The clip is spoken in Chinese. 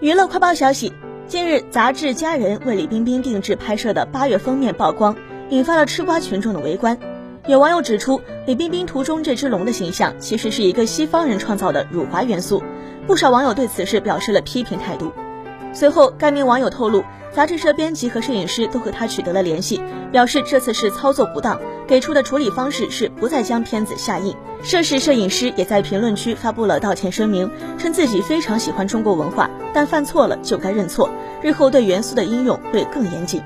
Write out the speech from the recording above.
娱乐快报消息：近日，杂志《佳人》为李冰冰定制拍摄的八月封面曝光，引发了吃瓜群众的围观。有网友指出，李冰冰图中这只龙的形象其实是一个西方人创造的辱华元素，不少网友对此事表示了批评态度。随后，该名网友透露，杂志社编辑和摄影师都和他取得了联系，表示这次是操作不当，给出的处理方式是不再将片子下印。涉事摄影师也在评论区发布了道歉声明，称自己非常喜欢中国文化，但犯错了就该认错，日后对元素的应用会更严谨。